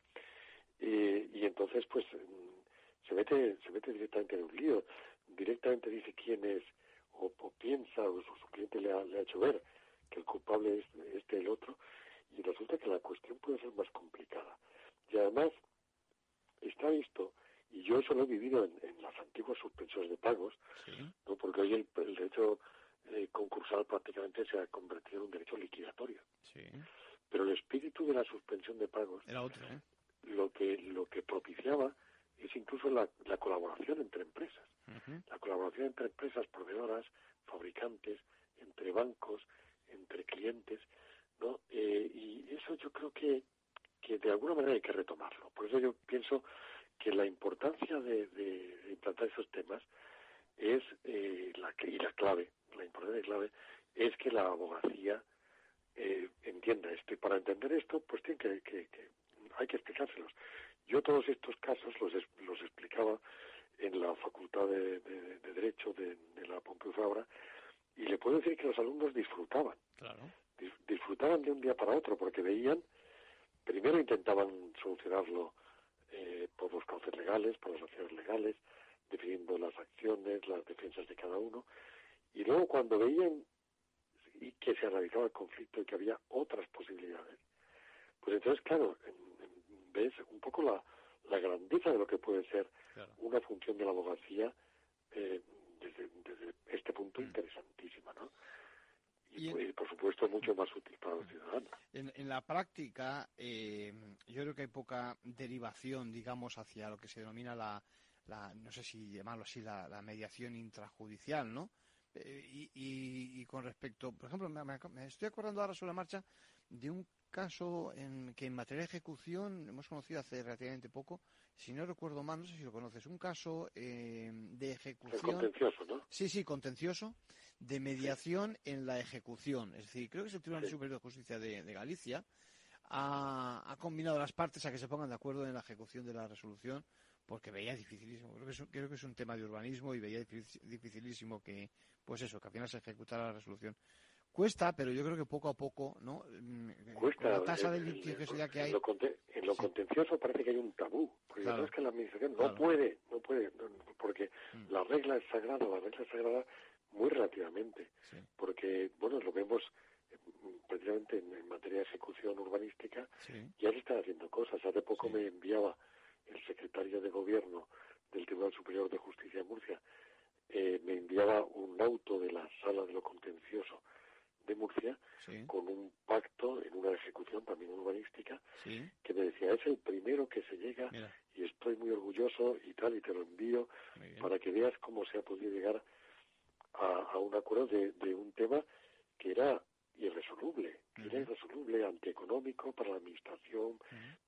Y, y entonces, pues, mm, se mete, se mete directamente en un lío. Directamente dice quién es, o, piensa, o su, cliente le ha, le ha, hecho ver que el culpable es este el otro, y resulta que la cuestión puede ser más complicada. Y además, está visto y yo eso lo he vivido en, las antiguas suspensiones de pagos, ¿no? porque hoy el, derecho eh, concursal prácticamente se ha convertido en un derecho liquidatorio. Pero el espíritu de la suspensión de pagos
Era otro, ¿eh?
lo que lo que propiciaba es incluso la, colaboración entre empresas. La colaboración entre empresas proveedoras, fabricantes, entre bancos, entre clientes, ¿no? Eh, y eso yo creo que, que de alguna manera hay que retomarlo. Por eso yo pienso que la importancia de, implantar esos temas es eh, la y la clave, la importancia clave es que la abogacía eh, entienda esto y para entender esto pues tiene que, hay que explicárselos. Yo todos estos casos los, los explicaba en la Facultad de, Derecho de, la Pompeu Fabra y le puedo decir que los alumnos disfrutaban. disfrutaban de un día para otro porque veían, primero intentaban solucionarlo eh, por los cauces legales, por las acciones legales, definiendo las acciones, las defensas de cada uno, y luego cuando veían y que se analizaba el conflicto y que había otras posibilidades, pues entonces, claro, ves un poco la, la grandeza de lo que puede ser una función de la abogacía eh, desde, este punto mm. interesantísima, ¿no? Y, por supuesto mucho más útil para los ciudadanos.
En, la práctica, eh, yo creo que hay poca derivación, digamos, hacia lo que se denomina la, no sé si llamarlo así, la, mediación intrajudicial, ¿no? Eh, y, con respecto, por ejemplo, me, estoy acordando ahora sobre la marcha de un caso en que en materia de ejecución hemos conocido hace relativamente poco, si no recuerdo mal, no sé si lo conoces, un caso eh, de ejecución.
contencioso, ¿no?
Sí, sí, contencioso, de mediación en la ejecución. Es decir, creo que es el Tribunal Superior de Justicia de, Galicia ha, combinado las partes a que se pongan de acuerdo en la ejecución de la resolución porque veía dificilísimo. Creo que, es, creo que es un tema de urbanismo y veía dificilísimo que, pues eso, que al final se ejecutara la resolución. Cuesta, pero yo creo que poco a poco, ¿no?
Mm, Cuesta.
la tasa de litigiosidad que hay.
En lo, contencioso parece que hay un tabú. Porque la verdad es que la administración no puede, no puede, porque mm. la regla es sagrada, la regla es sagrada muy relativamente. Porque, bueno, lo vemos mm, precisamente en, materia de ejecución urbanística, ya se están haciendo cosas. Hace poco me enviaba el secretario de Gobierno del Tribunal Superior de Justicia de Murcia, eh, me enviaba un auto de la sala de lo contencioso de Murcia con un pacto en una ejecución también urbanística que me decía es el primero que se llega y estoy muy orgulloso y tal y te lo envío para que veas cómo se ha podido llegar a, un acuerdo de, un tema que era irresoluble, que era irresoluble antieconómico para la administración,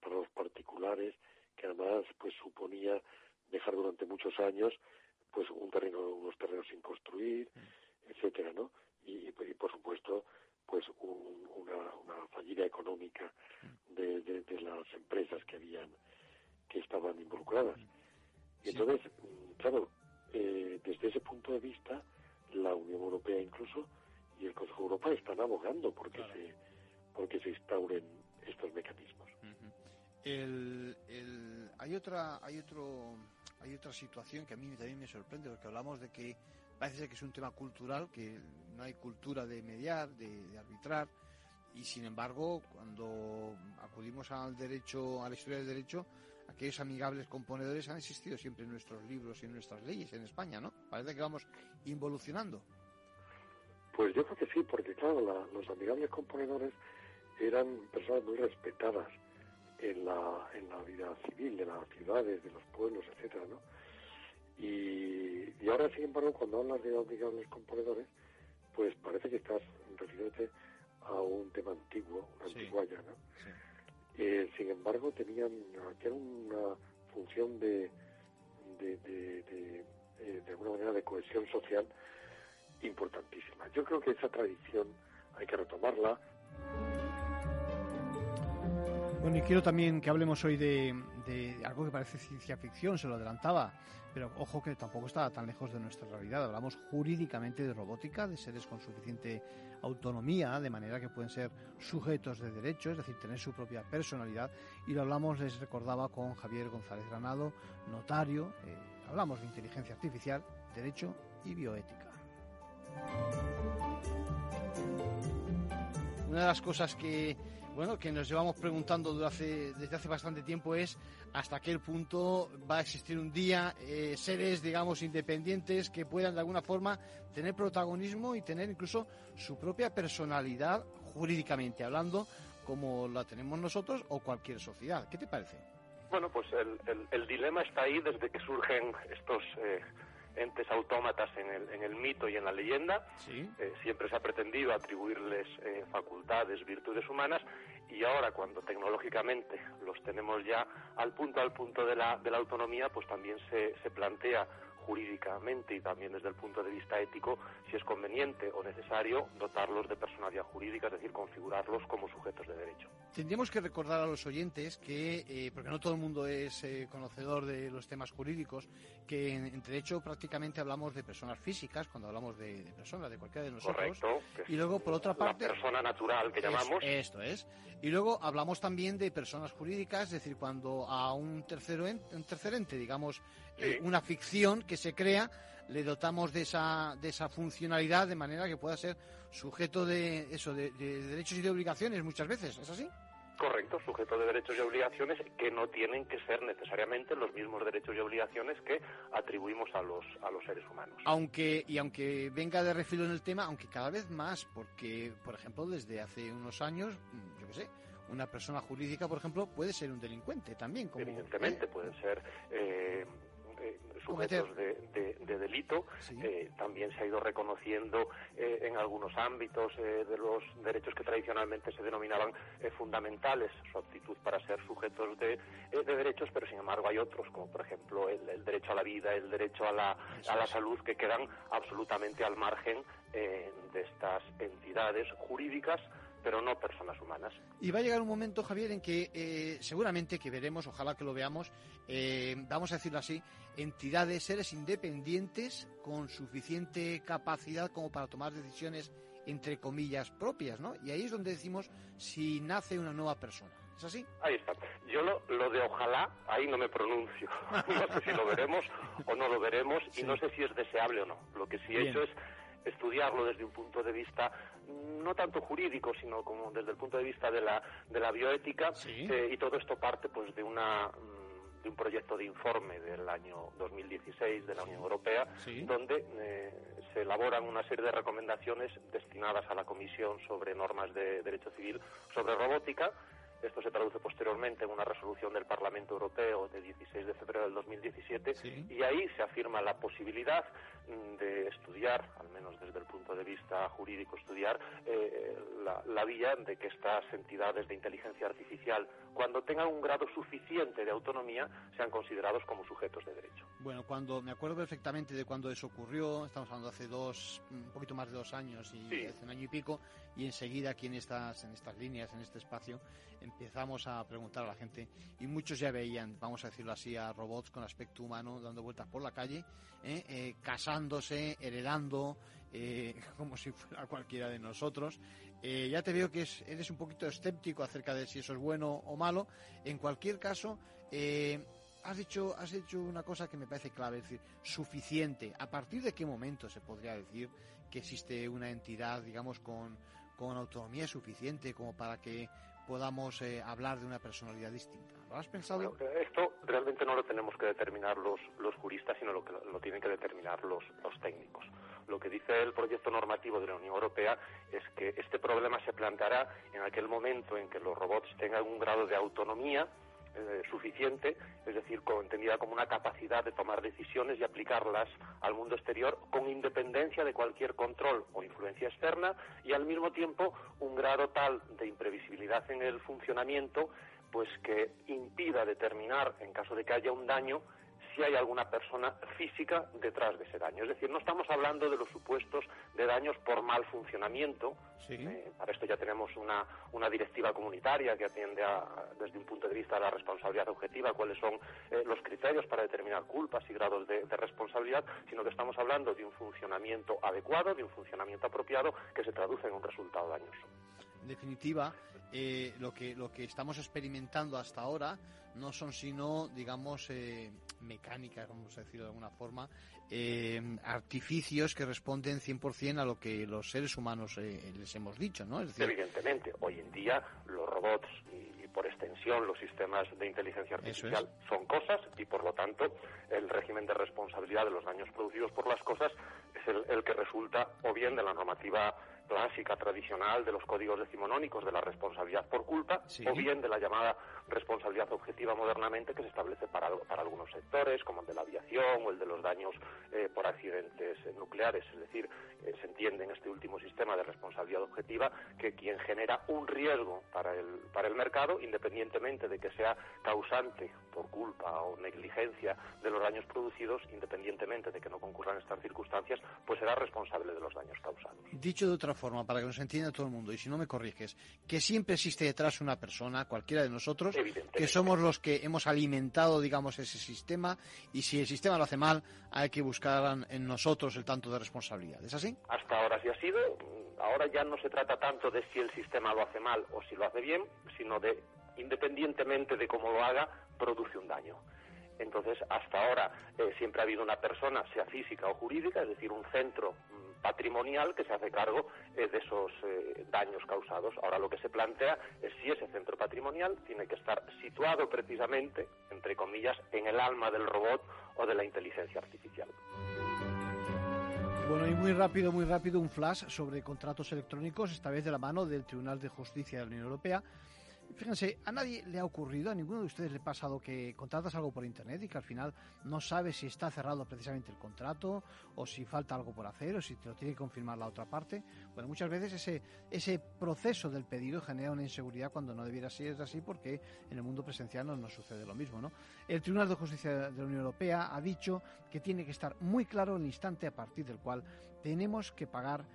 para los particulares, que además pues suponía dejar durante muchos años pues un terreno, unos terrenos sin construir, etcétera, ¿no? Y, por supuesto pues una, una, fallida económica de, de, las empresas que habían que estaban involucradas. Y entonces claro eh, desde ese punto de vista la Unión Europea incluso y el Consejo de Europa están abogando porque se porque se instauren estos mecanismos.
El, el, hay otra hay otro hay otra situación que a mí también me sorprende porque hablamos de que parece ser que es un tema cultural, que no hay cultura de mediar, de, arbitrar, y sin embargo, cuando acudimos al derecho, a la historia del derecho, aquellos amigables componedores han existido siempre en nuestros libros y en nuestras leyes en España, ¿no? Parece que vamos involucionando.
Pues yo creo que sí, porque claro, los amigables componedores eran personas muy respetadas en la, en la vida civil de las ciudades, de los pueblos, etcétera, ¿no? Y, ahora, sin embargo, cuando hablas de amigables componedores, pues parece que estás refiriéndote a un tema antiguo, una antigua ya, ¿no? Eh, sin embargo, tenían que era una función de, de, de, eh, de, alguna manera, de cohesión social importantísima. Yo creo que esa tradición hay que retomarla.
Bueno, y quiero también que hablemos hoy de, algo que parece ciencia ficción, se lo adelantaba, pero ojo que tampoco está tan lejos de nuestra realidad. Hablamos jurídicamente de robótica, de seres con suficiente autonomía, de manera que pueden ser sujetos de derecho, es decir, tener su propia personalidad. Y lo hablamos, les recordaba, con Javier González Granado, notario. Eh, hablamos de inteligencia artificial, derecho y bioética. Una de las cosas que bueno, que nos llevamos preguntando desde hace bastante tiempo es hasta qué punto va a existir un día eh, seres, digamos, independientes que puedan de alguna forma tener protagonismo y tener incluso su propia personalidad jurídicamente hablando, como la tenemos nosotros o cualquier sociedad. ¿Qué te parece?
Bueno, pues el, dilema está ahí desde que surgen estos... Eh, entes autómatas en el, en el mito y en la leyenda. Eh, siempre se ha pretendido atribuirles eh, facultades, virtudes humanas y ahora cuando tecnológicamente los tenemos ya al punto al punto de la, de la autonomía, pues también se, se plantea jurídicamente y también desde el punto de vista ético si es conveniente o necesario dotarlos de personalidad jurídica, es decir, configurarlos como sujetos de derecho.
Tendríamos que recordar a los oyentes que, eh, porque no todo el mundo es eh, conocedor de los temas jurídicos, que en, derecho prácticamente hablamos de personas físicas cuando hablamos de, personas, de cualquiera de nosotros.
Correcto.
y luego, por otra parte.
La persona natural que llamamos.
Esto es. Y luego hablamos también de personas jurídicas, es decir, cuando a un, tercero un tercer ente, digamos, eh, una ficción que se crea, le dotamos de esa, de esa funcionalidad de manera que pueda ser sujeto de eso, de, derechos y de obligaciones muchas veces, ¿es así?
Correcto, sujeto de derechos y obligaciones que no tienen que ser necesariamente los mismos derechos y obligaciones que atribuimos a los, a los seres humanos.
Aunque, y aunque venga de refilo en el tema, aunque cada vez más, porque, por ejemplo, desde hace unos años, yo qué sé, una persona jurídica, por ejemplo, puede ser un delincuente también. Como,
Evidentemente, pueden ser eh, eh, sujetos de, delito. Eh, también se ha ido reconociendo eh, en algunos ámbitos de los derechos que tradicionalmente se denominaban fundamentales su aptitud para ser sujetos de, derechos, pero sin embargo hay otros, como por ejemplo el, derecho a la vida, el derecho a la, a la salud, que quedan absolutamente al margen de estas entidades jurídicas pero no personas humanas.
Y va a llegar un momento, Javier, en que eh, seguramente que veremos, ojalá que lo veamos, eh, vamos a decirlo así, entidades, seres independientes con suficiente capacidad como para tomar decisiones entre comillas propias, ¿no? Y ahí es donde decimos si nace una nueva persona. ¿Es así?
Ahí está. Yo lo, lo de ojalá, ahí no me pronuncio. no sé si lo veremos o no lo veremos y no sé si es deseable o no. Lo que sí he hecho es estudiarlo desde un punto de vista no tanto jurídico, sino como desde el punto de vista de la, de la bioética, eh, y todo esto parte pues de una mm, de un proyecto de informe del año 2016 de la Unión Europea, donde eh, se elaboran una serie de recomendaciones destinadas a la Comisión sobre normas de derecho civil sobre robótica, esto se traduce posteriormente en una resolución del Parlamento Europeo de 16 de febrero del 2017 y ahí se afirma la posibilidad mm, de estudiar, al menos desde el punto de vista jurídico, estudiar eh, la, la, vía de que estas entidades de inteligencia artificial, cuando tengan un grado suficiente de autonomía, sean considerados como sujetos de derecho.
Bueno, cuando me acuerdo perfectamente de cuando eso ocurrió, estamos hablando hace dos, un poquito más de dos años y hace un año y pico, y enseguida aquí en estas, en estas líneas, en este espacio, empezamos a preguntar a la gente y muchos ya veían, vamos a decirlo así, a robots con aspecto humano dando vueltas por la calle, ¿eh? Eh, casándose, heredando, eh, como si fuera cualquiera de nosotros. ya te veo que eres un poquito escéptico acerca de si eso es bueno o malo. En cualquier caso, has dicho, has hecho una cosa que me parece clave, es decir, suficiente. ¿A partir de qué momento se podría decir que existe una entidad, digamos, con, con autonomía suficiente como para que podamos eh, hablar de una personalidad distinta. ¿Lo has pensado?
esto realmente no lo tenemos que determinar los, los juristas, sino lo que lo tienen que determinar los, los técnicos. Lo que dice el proyecto normativo de la Unión Europea es que este problema se planteará en aquel momento en que los robots tengan un grado de autonomía eh, suficiente, es decir, entendida como una capacidad de tomar decisiones y aplicarlas al mundo exterior con independencia de cualquier control o influencia externa y al mismo tiempo un grado tal de imprevisibilidad en el funcionamiento pues que impida determinar, en caso de que haya un daño, si hay alguna persona física detrás de ese daño. Es decir, no estamos hablando de los supuestos de daños por mal funcionamiento. Eh, para esto ya tenemos una, una directiva comunitaria que atiende a, desde un punto de vista de la responsabilidad objetiva cuáles son eh, los criterios para determinar culpas y grados de, de responsabilidad, sino que estamos hablando de un funcionamiento adecuado, de un funcionamiento apropiado que se traduce en un resultado dañoso.
En definitiva, eh, lo, que, lo que estamos experimentando hasta ahora no son sino, digamos, eh, mecánicas, vamos a decirlo de alguna forma, eh, artificios que responden 100% a lo que los seres humanos eh, les hemos dicho, ¿no?
Evidentemente, hoy en día los robots y, por extensión los sistemas de inteligencia artificial son cosas y por lo tanto el régimen de responsabilidad de los daños producidos por las cosas es el, el que resulta o bien de la normativa clásica, tradicional, de los códigos decimonónicos de la responsabilidad por culpa, o bien de la llamada responsabilidad objetiva modernamente que se establece para, para algunos sectores, como el de la aviación o el de los daños eh, por accidentes nucleares. Es decir, eh, se entiende en este último sistema de responsabilidad objetiva que quien genera un riesgo para el, para el mercado, independientemente de que sea causante por culpa o negligencia de los daños producidos, independientemente de que no concurran estas circunstancias, pues será responsable de los daños causados.
Dicho de otra forma, para que nos entienda todo el mundo, y si no me corriges, que siempre existe detrás una persona, cualquiera de nosotros, que somos los que hemos alimentado, digamos, ese sistema, y si el sistema lo hace mal, hay que buscar en nosotros el tanto de responsabilidad. ¿Es así?
Hasta ahora sí ha sido. Ahora ya no se trata tanto de si el sistema lo hace mal o si lo hace bien, sino de, independientemente de cómo lo haga, produce un daño. Entonces, hasta ahora eh, siempre ha habido una persona, sea física o jurídica, es decir, un centro patrimonial que se hace cargo eh, de esos eh, daños causados. Ahora lo que se plantea es si ese centro patrimonial tiene que estar situado precisamente, entre comillas, en el alma del robot o de la inteligencia artificial.
Bueno, y muy rápido, muy rápido, un flash sobre contratos electrónicos, esta vez de la mano del Tribunal de Justicia de la Unión Europea Fíjense, a nadie le ha ocurrido, a ninguno de ustedes le ha pasado que contratas algo por internet y que al final no sabes si está cerrado precisamente el contrato o si falta algo por hacer o si te lo tiene que confirmar la otra parte. Bueno, muchas veces ese, ese proceso del pedido genera una inseguridad cuando no debiera ser así porque en el mundo presencial no nos sucede lo mismo. ¿no? El Tribunal de Justicia de la Unión Europea ha dicho que tiene que estar muy claro el instante a partir del cual tenemos que pagar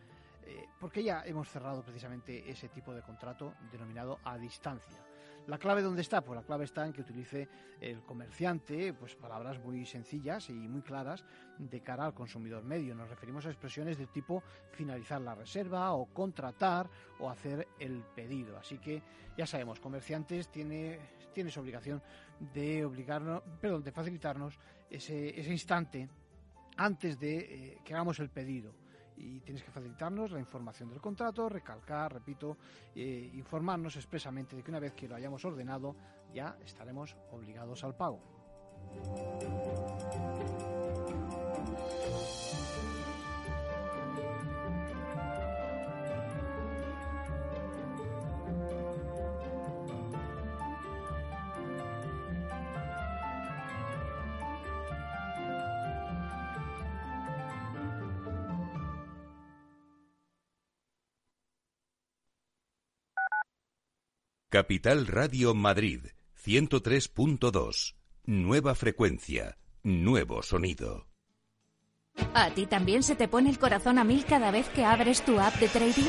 eh, porque ya hemos cerrado precisamente ese tipo de contrato denominado a distancia. ¿La clave dónde está? Pues la clave está en que utilice el comerciante pues palabras muy sencillas y muy claras de cara al consumidor medio. Nos referimos a expresiones del tipo finalizar la reserva o contratar o hacer el pedido. Así que ya sabemos, comerciantes tiene, tiene su obligación de obligarnos, perdón, de facilitarnos ese, ese instante antes de eh, que hagamos el pedido y tienes que facilitarnos la información del contrato, recalcar, repito, eh, informarnos expresamente de que una vez que lo hayamos ordenado ya estaremos obligados al pago.
Capital Radio Madrid, 103.2. Nueva frecuencia, nuevo sonido.
¿A ti también se te pone el corazón a mil cada vez que abres tu app de trading?